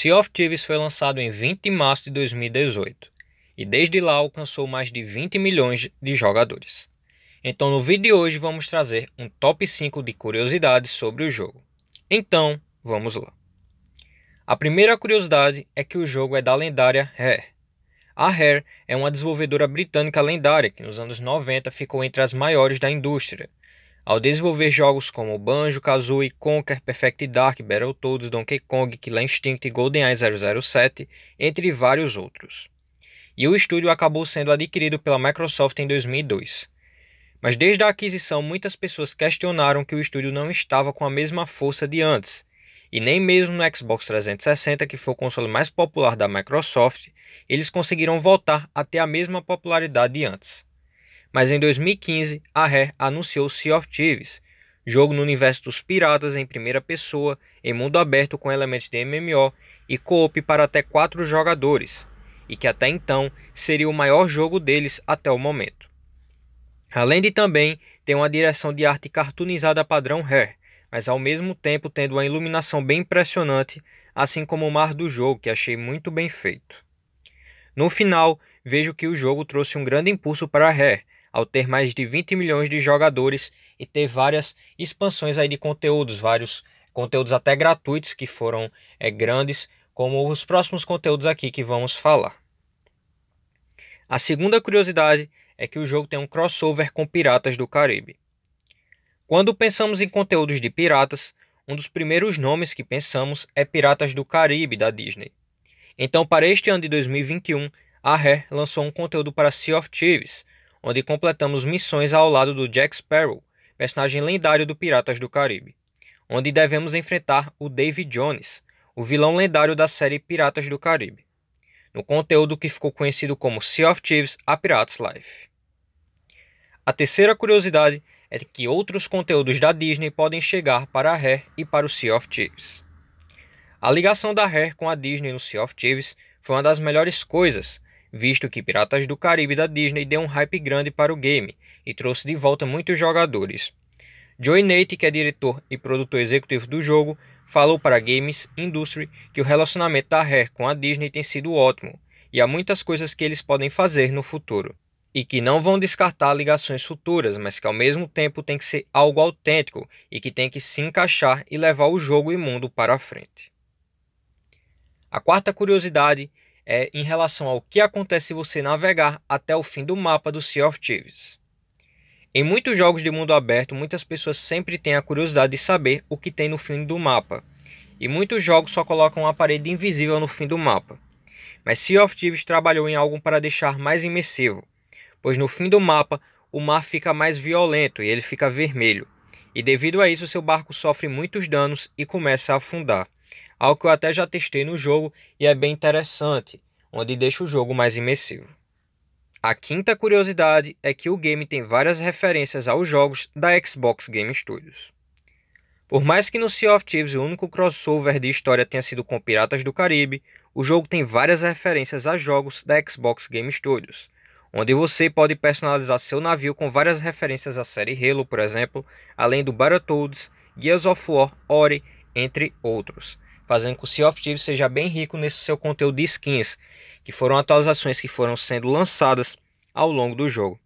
Sea of Thieves foi lançado em 20 de março de 2018 e desde lá alcançou mais de 20 milhões de jogadores. Então no vídeo de hoje vamos trazer um top 5 de curiosidades sobre o jogo. Então, vamos lá. A primeira curiosidade é que o jogo é da lendária Rare. A Rare é uma desenvolvedora britânica lendária que nos anos 90 ficou entre as maiores da indústria ao desenvolver jogos como Banjo, Kazooie, Conker, Perfect Dark, Battletoads, Donkey Kong, Killer Instinct e GoldenEye 007, entre vários outros. E o estúdio acabou sendo adquirido pela Microsoft em 2002. Mas desde a aquisição, muitas pessoas questionaram que o estúdio não estava com a mesma força de antes, e nem mesmo no Xbox 360, que foi o console mais popular da Microsoft, eles conseguiram voltar a ter a mesma popularidade de antes. Mas em 2015, a Rare anunciou Sea of Thieves, jogo no universo dos piratas em primeira pessoa, em mundo aberto com elementos de MMO e co-op para até 4 jogadores, e que até então seria o maior jogo deles até o momento. Além de também ter uma direção de arte cartoonizada padrão Rare, mas ao mesmo tempo tendo uma iluminação bem impressionante, assim como o mar do jogo, que achei muito bem feito. No final, vejo que o jogo trouxe um grande impulso para a Rare, ao ter mais de 20 milhões de jogadores e ter várias expansões aí de conteúdos, vários conteúdos até gratuitos que foram é, grandes, como os próximos conteúdos aqui que vamos falar. A segunda curiosidade é que o jogo tem um crossover com Piratas do Caribe. Quando pensamos em conteúdos de piratas, um dos primeiros nomes que pensamos é Piratas do Caribe da Disney. Então, para este ano de 2021, a Rare lançou um conteúdo para Sea of Thieves, onde completamos missões ao lado do Jack Sparrow, personagem lendário do Piratas do Caribe, onde devemos enfrentar o David Jones, o vilão lendário da série Piratas do Caribe, no conteúdo que ficou conhecido como Sea of Thieves A Pirates Life. A terceira curiosidade é que outros conteúdos da Disney podem chegar para a Rare e para o Sea of Thieves. A ligação da Rare com a Disney no Sea of Thieves foi uma das melhores coisas, visto que Piratas do Caribe da Disney deu um hype grande para o game e trouxe de volta muitos jogadores. Joey Nate, que é diretor e produtor executivo do jogo, falou para Games Industry que o relacionamento da Rare com a Disney tem sido ótimo e há muitas coisas que eles podem fazer no futuro. E que não vão descartar ligações futuras, mas que ao mesmo tempo tem que ser algo autêntico e que tem que se encaixar e levar o jogo e mundo para a frente. A quarta curiosidade é em relação ao que acontece se você navegar até o fim do mapa do Sea of Thieves. Em muitos jogos de mundo aberto, muitas pessoas sempre têm a curiosidade de saber o que tem no fim do mapa, e muitos jogos só colocam uma parede invisível no fim do mapa. Mas Sea of Thieves trabalhou em algo para deixar mais imersivo, pois no fim do mapa o mar fica mais violento e ele fica vermelho, e devido a isso seu barco sofre muitos danos e começa a afundar algo que eu até já testei no jogo e é bem interessante, onde deixa o jogo mais imersivo. A quinta curiosidade é que o game tem várias referências aos jogos da Xbox Game Studios. Por mais que no Sea of Thieves o único crossover de história tenha sido com Piratas do Caribe, o jogo tem várias referências a jogos da Xbox Game Studios, onde você pode personalizar seu navio com várias referências à série Halo, por exemplo, além do Battletoads, Gears of War, Ori, entre outros fazendo com que o Sea of Thieves seja bem rico nesse seu conteúdo de skins, que foram atualizações que foram sendo lançadas ao longo do jogo.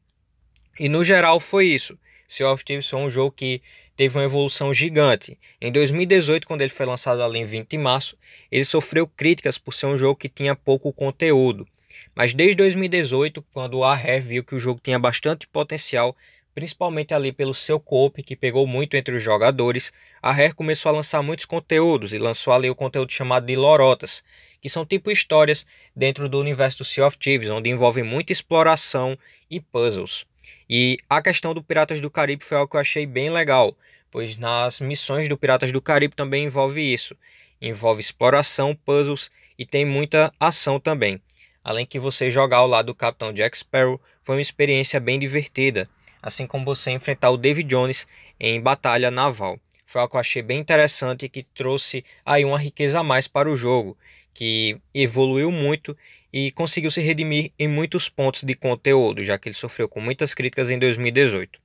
E no geral foi isso. Sea of Thieves foi um jogo que teve uma evolução gigante. Em 2018, quando ele foi lançado ali em 20 de março, ele sofreu críticas por ser um jogo que tinha pouco conteúdo. Mas desde 2018, quando a Rare viu que o jogo tinha bastante potencial, principalmente ali pelo seu coop que pegou muito entre os jogadores, a Rare começou a lançar muitos conteúdos e lançou ali o conteúdo chamado de Lorotas, que são tipo histórias dentro do universo do Sea of Thieves, onde envolve muita exploração e puzzles. E a questão do Piratas do Caribe foi algo que eu achei bem legal, pois nas missões do Piratas do Caribe também envolve isso. Envolve exploração, puzzles e tem muita ação também. Além que você jogar ao lado do Capitão Jack Sparrow foi uma experiência bem divertida assim como você enfrentar o David Jones em batalha naval. Foi algo que eu achei bem interessante e que trouxe aí uma riqueza a mais para o jogo, que evoluiu muito e conseguiu se redimir em muitos pontos de conteúdo, já que ele sofreu com muitas críticas em 2018.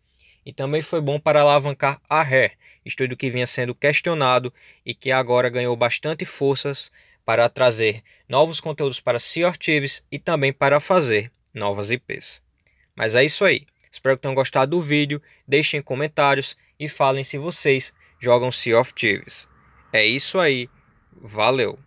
E também foi bom para alavancar a Rare, estúdio que vinha sendo questionado e que agora ganhou bastante forças para trazer novos conteúdos para Sea of Thieves e também para fazer novas IPs. Mas é isso aí. Espero que tenham gostado do vídeo. Deixem comentários e falem se vocês jogam Sea of Thieves. É isso aí. Valeu!